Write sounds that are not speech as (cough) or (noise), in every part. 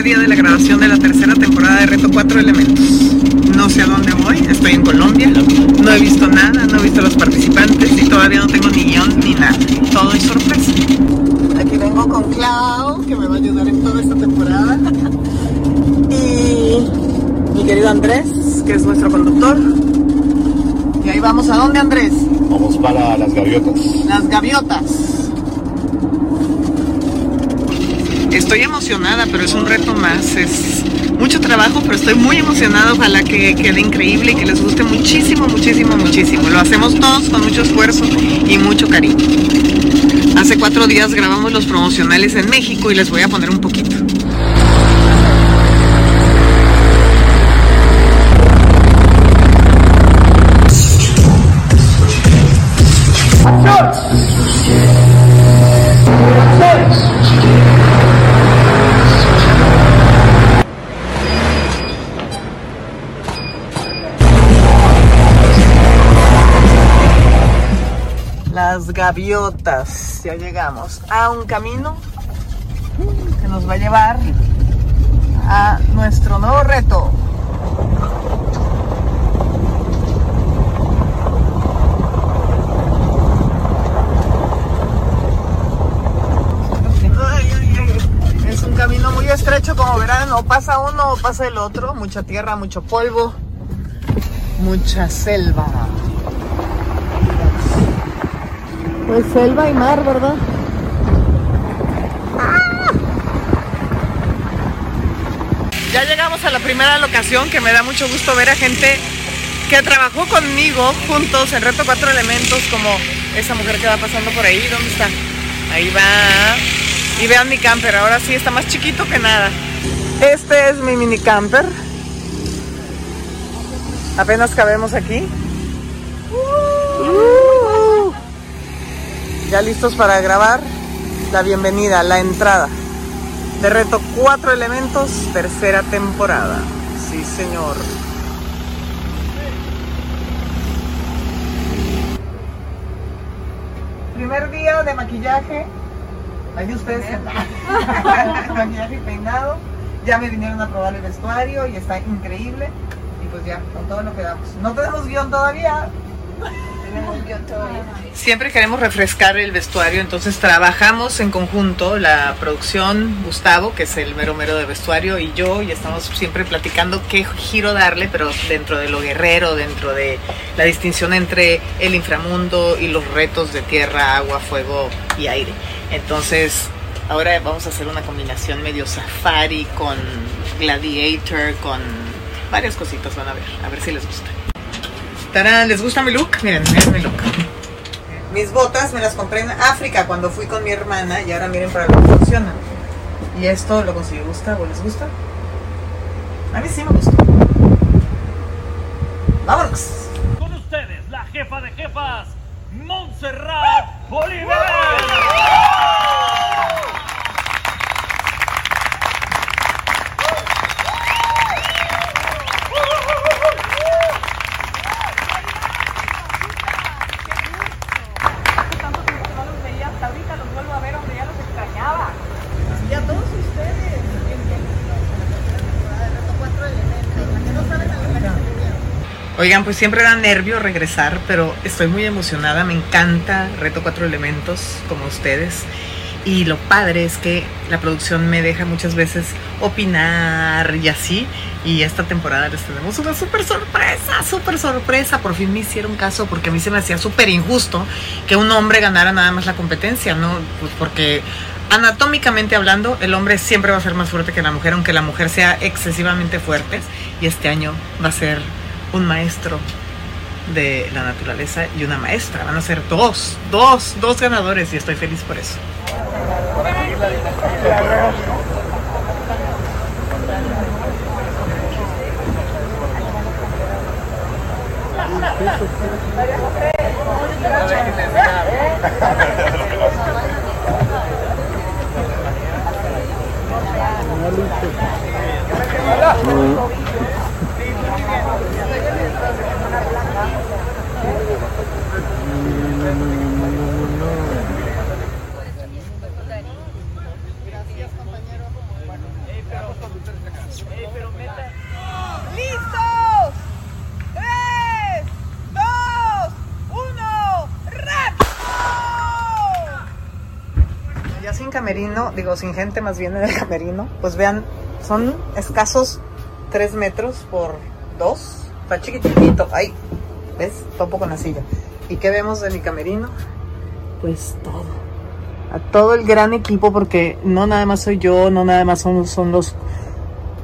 Primer día de la grabación de la tercera temporada de Reto 4 Elementos. No sé a dónde voy, estoy en Colombia, no he visto nada, no he visto a los participantes y todavía no tengo ni guion ni nada. Todo es sorpresa. Aquí vengo con Clau, que me va a ayudar en toda esta temporada. Y mi querido Andrés, que es nuestro conductor. Y ahí vamos, ¿a dónde Andrés? Vamos para las gaviotas. Las gaviotas. Estoy emocionada, pero es un reto más. Es mucho trabajo, pero estoy muy emocionada. Ojalá que quede increíble y que les guste muchísimo, muchísimo, muchísimo. Lo hacemos todos con mucho esfuerzo y mucho cariño. Hace cuatro días grabamos los promocionales en México y les voy a poner un poquito. Gaviotas. Ya llegamos a un camino que nos va a llevar a nuestro nuevo reto. Es un camino muy estrecho, como verán, o pasa uno pasa el otro. Mucha tierra, mucho polvo, mucha selva. Pues selva y mar, ¿verdad? Ya llegamos a la primera locación que me da mucho gusto ver a gente que trabajó conmigo juntos en Reto Cuatro Elementos, como esa mujer que va pasando por ahí. ¿Dónde está? Ahí va. Y vean mi camper, ahora sí está más chiquito que nada. Este es mi mini camper. Apenas cabemos aquí. Uh. Ya listos para grabar la bienvenida, la entrada de Reto Cuatro Elementos, tercera temporada. Sí, señor. Primer día de maquillaje. Ahí ustedes. (laughs) maquillaje y peinado. Ya me vinieron a probar el vestuario y está increíble. Y pues ya, con todo lo que damos. No tenemos guion todavía. Siempre queremos refrescar el vestuario, entonces trabajamos en conjunto, la producción, Gustavo, que es el mero mero de vestuario, y yo, y estamos siempre platicando qué giro darle, pero dentro de lo guerrero, dentro de la distinción entre el inframundo y los retos de tierra, agua, fuego y aire. Entonces, ahora vamos a hacer una combinación medio safari con gladiator, con varias cositas, van a ver, a ver si les gusta. Tarán, ¿les gusta mi look? Miren, miren mi look. Mis botas me las compré en África cuando fui con mi hermana y ahora miren para lo que funcionan. Y esto lo consiguió Gustavo, ¿les gusta? A mí sí me gustó. ¡Vámonos! Con ustedes, la jefa de jefas, Montserrat Oliver. tanto tiempo que no los veía, hasta ahorita los vuelvo a ver, hombre, ya los extrañaba. Y a todos ustedes. Oigan, pues siempre da nervio regresar, pero estoy muy emocionada, me encanta Reto Cuatro Elementos como ustedes. Y lo padre es que la producción me deja muchas veces opinar y así. Y esta temporada les tenemos una súper sorpresa, súper sorpresa. Por fin me hicieron caso porque a mí se me hacía súper injusto que un hombre ganara nada más la competencia, ¿no? Pues porque anatómicamente hablando, el hombre siempre va a ser más fuerte que la mujer, aunque la mujer sea excesivamente fuerte. Y este año va a ser un maestro de la naturaleza y una maestra. Van a ser dos, dos, dos ganadores y estoy feliz por eso. (laughs) camerino, digo, sin gente más bien en el camerino, pues vean, son escasos 3 metros por 2. Está chiquitito. Ay, ¿ves? Topo con la silla. ¿Y qué vemos de mi camerino? Pues todo. A todo el gran equipo, porque no nada más soy yo, no nada más son, son los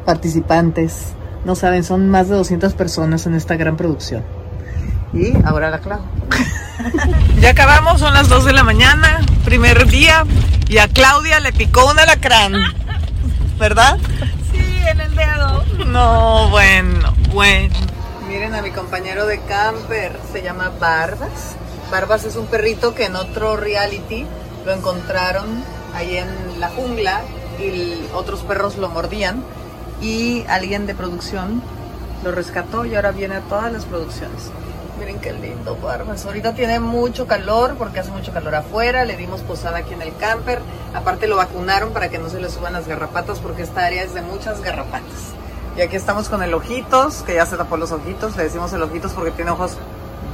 participantes. No saben, son más de 200 personas en esta gran producción. Y ahora la clavo. (laughs) ya acabamos, son las 2 de la mañana, primer día, y a Claudia le picó un alacrán. ¿Verdad? Sí, en el dedo. No, bueno, bueno. Miren a mi compañero de camper, se llama Barbas. Barbas es un perrito que en otro reality lo encontraron ahí en la jungla y otros perros lo mordían y alguien de producción lo rescató y ahora viene a todas las producciones. Miren qué lindo Barbas. Ahorita tiene mucho calor porque hace mucho calor afuera. Le dimos posada aquí en el camper. Aparte lo vacunaron para que no se le suban las garrapatas porque esta área es de muchas garrapatas. Y aquí estamos con el ojitos, que ya se tapó los ojitos. Le decimos el ojitos porque tiene ojos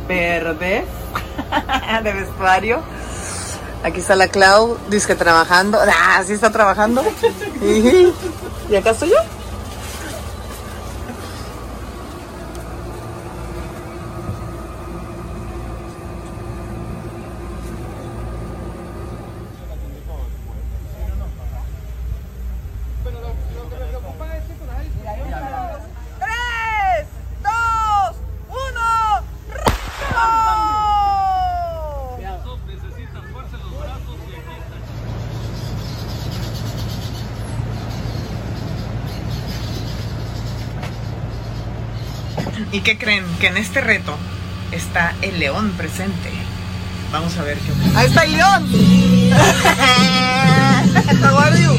verdes (laughs) de vestuario. Aquí está la Clau, dice que trabajando. Ah, sí está trabajando. (laughs) y acá estoy yo. ¡Tres! ¡Dos! ¡Uno! ¡Reto! Necesitas fuerza en los brazos y aquí está. ¿Y qué creen? Que en este reto está el león presente. Vamos a ver qué ocurre. ¡Ahí está el león! (laughs) How are you?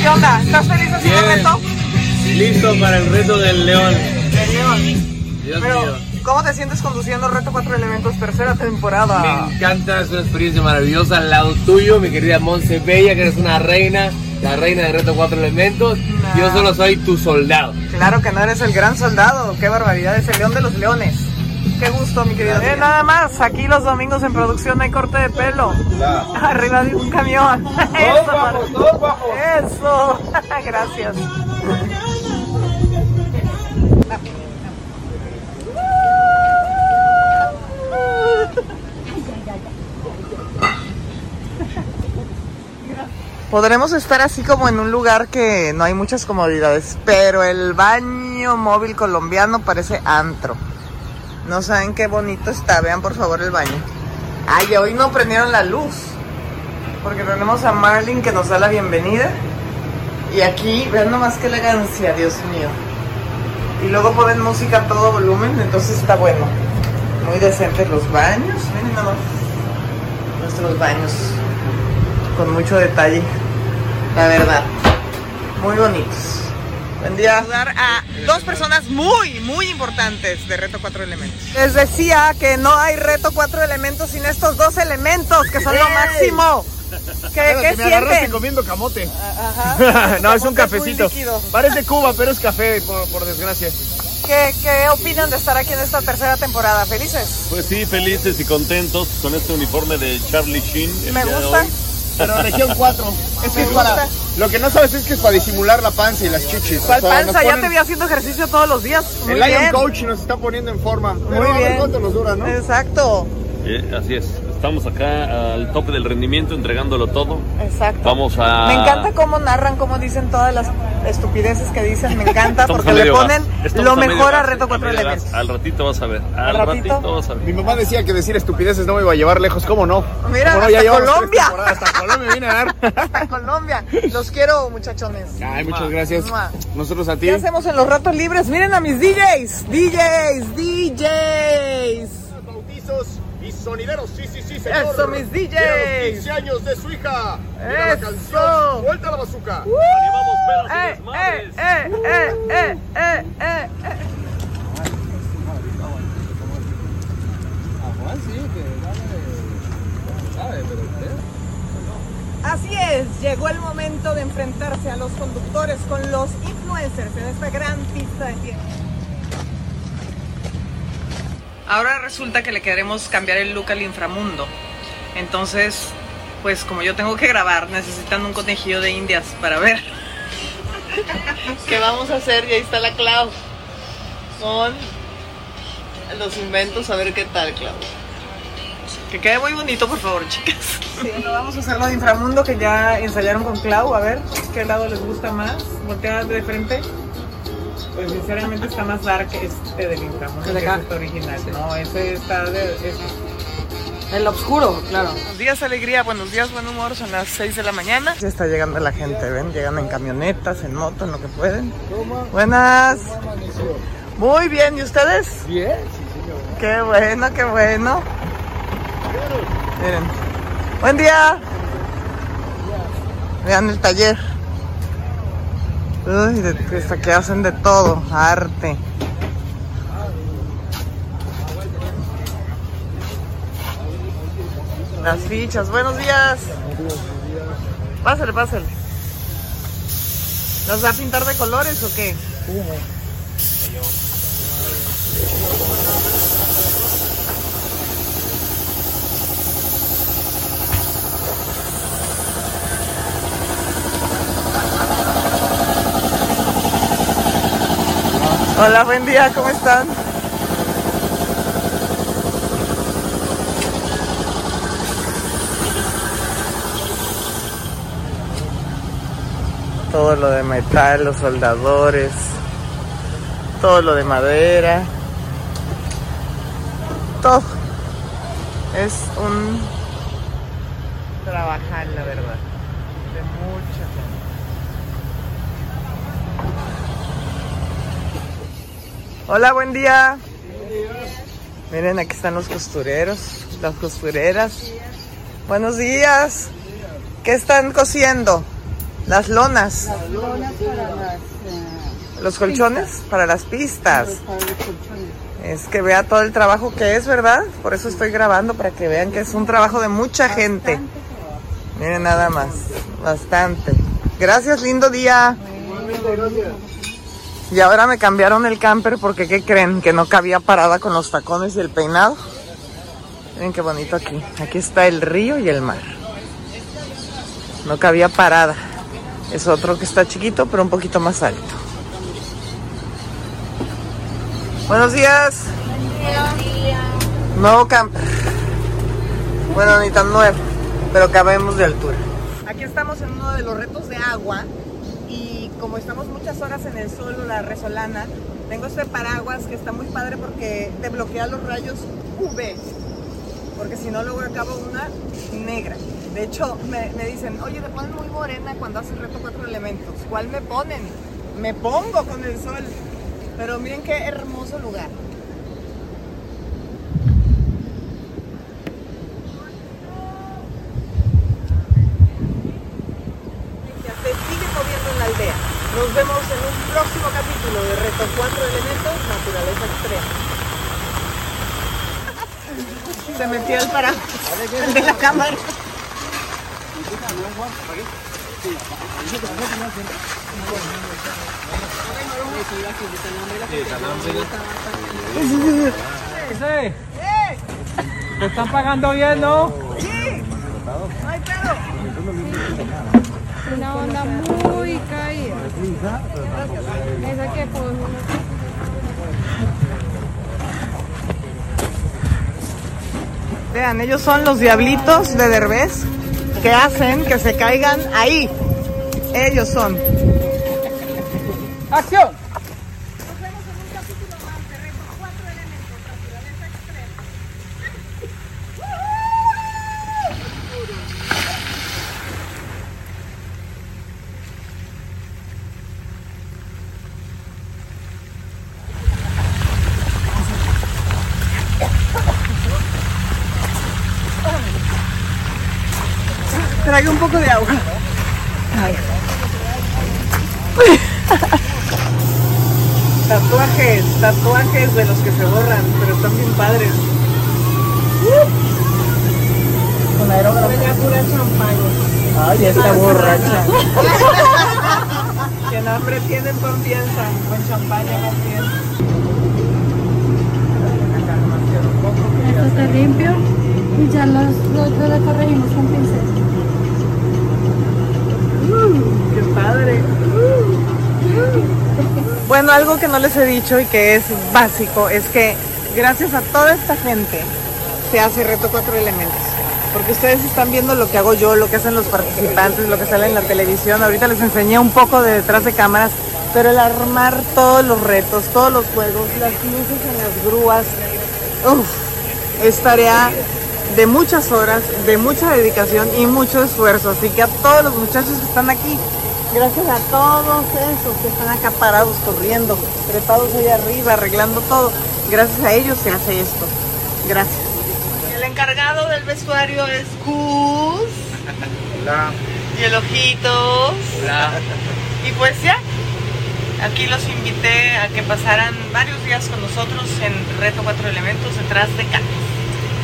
¿Qué onda? ¿Estás feliz haciendo el Bien. reto? Listo para el reto del león. El león. Dios Pero, mío. ¿cómo te sientes conduciendo Reto 4 Elementos tercera temporada? Me encanta, es una experiencia maravillosa al lado tuyo, mi querida Monse Bella, que eres una reina, la reina de Reto Cuatro Elementos. Yo solo soy tu soldado. Claro que no eres el gran soldado. Qué barbaridad, es el león de los leones. Qué gusto, mi querido. Eh, nada más, aquí los domingos en producción hay corte de pelo. Arriba de un camión. (laughs) Eso, guapos, todos. Eso. (laughs) Gracias. Podremos estar así como en un lugar que no hay muchas comodidades, pero el baño móvil colombiano parece antro. No saben qué bonito está, vean por favor el baño. Ay, hoy no prendieron la luz, porque tenemos a Marlin que nos da la bienvenida. Y aquí, vean nomás qué elegancia, Dios mío. Y luego ponen música a todo volumen, entonces está bueno. Muy decentes los baños, miren nomás. Nuestros baños con mucho detalle, la verdad. Muy bonitos. Buen día. Saludar a dos personas muy, muy importantes de Reto Cuatro Elementos. Les decía que no hay Reto Cuatro Elementos sin estos dos elementos, que son lo máximo. ¿Qué, qué me agarraste comiendo camote. (laughs) Ajá. no, es un cafecito. líquido. Parece Cuba, pero es café, por, por desgracia. ¿Qué, ¿Qué opinan de estar aquí en esta tercera temporada? ¿Felices? Pues sí, felices y contentos con este uniforme de Charlie Sheen. el Me día de gusta. Pero región 4. Es que es para. Lo que no sabes es que es para disimular la panza y las chichis. ¿Cuál O sea, panza? Ya te vi haciendo ejercicio todos los días. Muy El Lion. Coach nos está poniendo en forma. Pero Muy a ver bien. cuánto nos dura, ¿no? Exacto, así es. Estamos acá al tope del rendimiento, entregándolo todo. exacto. Vamos a. Me encanta cómo narran, cómo dicen todas las estupideces que dicen. Me encanta porque le ponen lo mejor a. Reto Cuatro medio gas. Elementos. Al ratito vas a ver. Al ¿Al ratito? ratito? vas a ver. Mi mamá decía que decir estupideces no me iba a llevar lejos. ¿Cómo no? Mira, ¿Cómo hasta Colombia. Hasta Colombia viene a dar. (laughs) Hasta Colombia. Los quiero, muchachones. Ay, muchas gracias. Mua. Nosotros a ti. ¿Qué hacemos en los ratos libres? Miren a mis DJs. DJs, DJs. Bautizos sonideros, sí, sí, sí, Eso, mis DJs. Vieron 15 años de su hija. Mira la canción. Vuelta a la bazooka. Animamos pelos y Eh, eh, eh, eh, eh, eh, eh. Así es, llegó el momento de enfrentarse a los conductores con los influencers en esta gran pista de tiempo. Ahora resulta que le queremos cambiar el look al inframundo. Entonces pues como yo tengo que grabar, necesitan un conejillo de indias para ver (laughs) qué vamos a hacer. Y ahí está la Clau con los inventos, a ver qué tal, Clau. Que quede muy bonito, por favor, chicas. Sí, no vamos a hacerlo de inframundo que ya ensayaron con Clau. A ver qué lado les gusta más. Voltea de frente. Pues sinceramente está más dark este del inframundo ¿El de que este original. No, ese está de. es- El oscuro, claro. Buenos días, alegría, buenos días, buen humor, son las 6 de la mañana. Ya está llegando la gente, ¿ven? Llegan en camionetas, en moto, en lo que pueden. Buenas. Muy bien, ¿y ustedes? Bien, Qué bueno, qué bueno. Miren. Buen día. Vean el taller. Uy, hasta que hacen de todo, arte. Las fichas, buenos días. Pásale, pásale. ¿Los va a pintar de colores o qué? Hola, buen día, ¿cómo están? Todo lo de metal, los soldadores, todo lo de madera, todo. Es un trabajar, la verdad, de mucha gente. Hola, buen día. Miren, aquí están los costureros, las costureras. Buenos días. ¿Qué están cosiendo? Las lonas. Los colchones para las pistas. Es que vea todo el trabajo que es, ¿verdad? Por eso estoy grabando, para que vean que es un trabajo de mucha gente. Miren nada más, bastante. Gracias, lindo día. Y ahora me cambiaron el camper porque, ¿qué creen? Que no cabía parada con los tacones y el peinado. Miren qué bonito aquí. Aquí está el río y el mar. No cabía parada. Es otro que está chiquito, pero un poquito más alto. Buenos días. Nuevo camper. Bueno, ni tan nuevo, pero cabemos de altura. Aquí estamos en uno de los retos de agua como estamos muchas horas en el sol la resolana, tengo este paraguas que está muy padre porque te bloquea los rayos UV. Porque si no, luego acabo una negra. De hecho, me, me dicen, oye, te ponen muy morena cuando haces reto cuatro elementos. ¿Cuál me ponen? Me pongo con el sol. Pero miren qué hermoso lugar. Ya se sigue moviendo en la aldea. Nos vemos en un próximo Reto 4 Elementos, Naturaleza Extrema. Se metió el el de la cámara. ¿Te están pagando bien, no? No hay pedo. Una onda muy caída. Esa que Vean, ellos son los diablitos de Derbez que hacen que se caigan ahí. Ellos son. ¡Acción! Traigo un poco de agua. Ay. (laughs) tatuajes, tatuajes de los que se borran, pero están bien padres. Con aerógrafo. Venía pura champaña. Ay, está borracha. (laughs) Quien hambre tiene confianza. Con champaña bien. esto está limpio y ya los, los, los corregimos con pincel. Padre. Bueno, algo que no les he dicho y que es básico es que gracias a toda esta gente se hace reto cuatro elementos. Porque ustedes están viendo lo que hago yo, lo que hacen los participantes, lo que sale en la televisión. Ahorita les enseñé un poco de detrás de cámaras, pero el armar todos los retos, todos los juegos, las luces en las grúas, uf, es tarea de muchas horas, de mucha dedicación y mucho esfuerzo. Así que a todos los muchachos que están aquí, gracias a todos esos que están acá parados, corriendo, trepados allá arriba, arreglando todo, gracias a ellos se hace esto. Gracias. El encargado del vestuario es Gus. Hola. Y el ojitos. Y pues ya, aquí los invité a que pasaran varios días con nosotros en Reto Cuatro Elementos detrás de cámaras.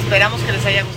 Esperamos que les haya gustado.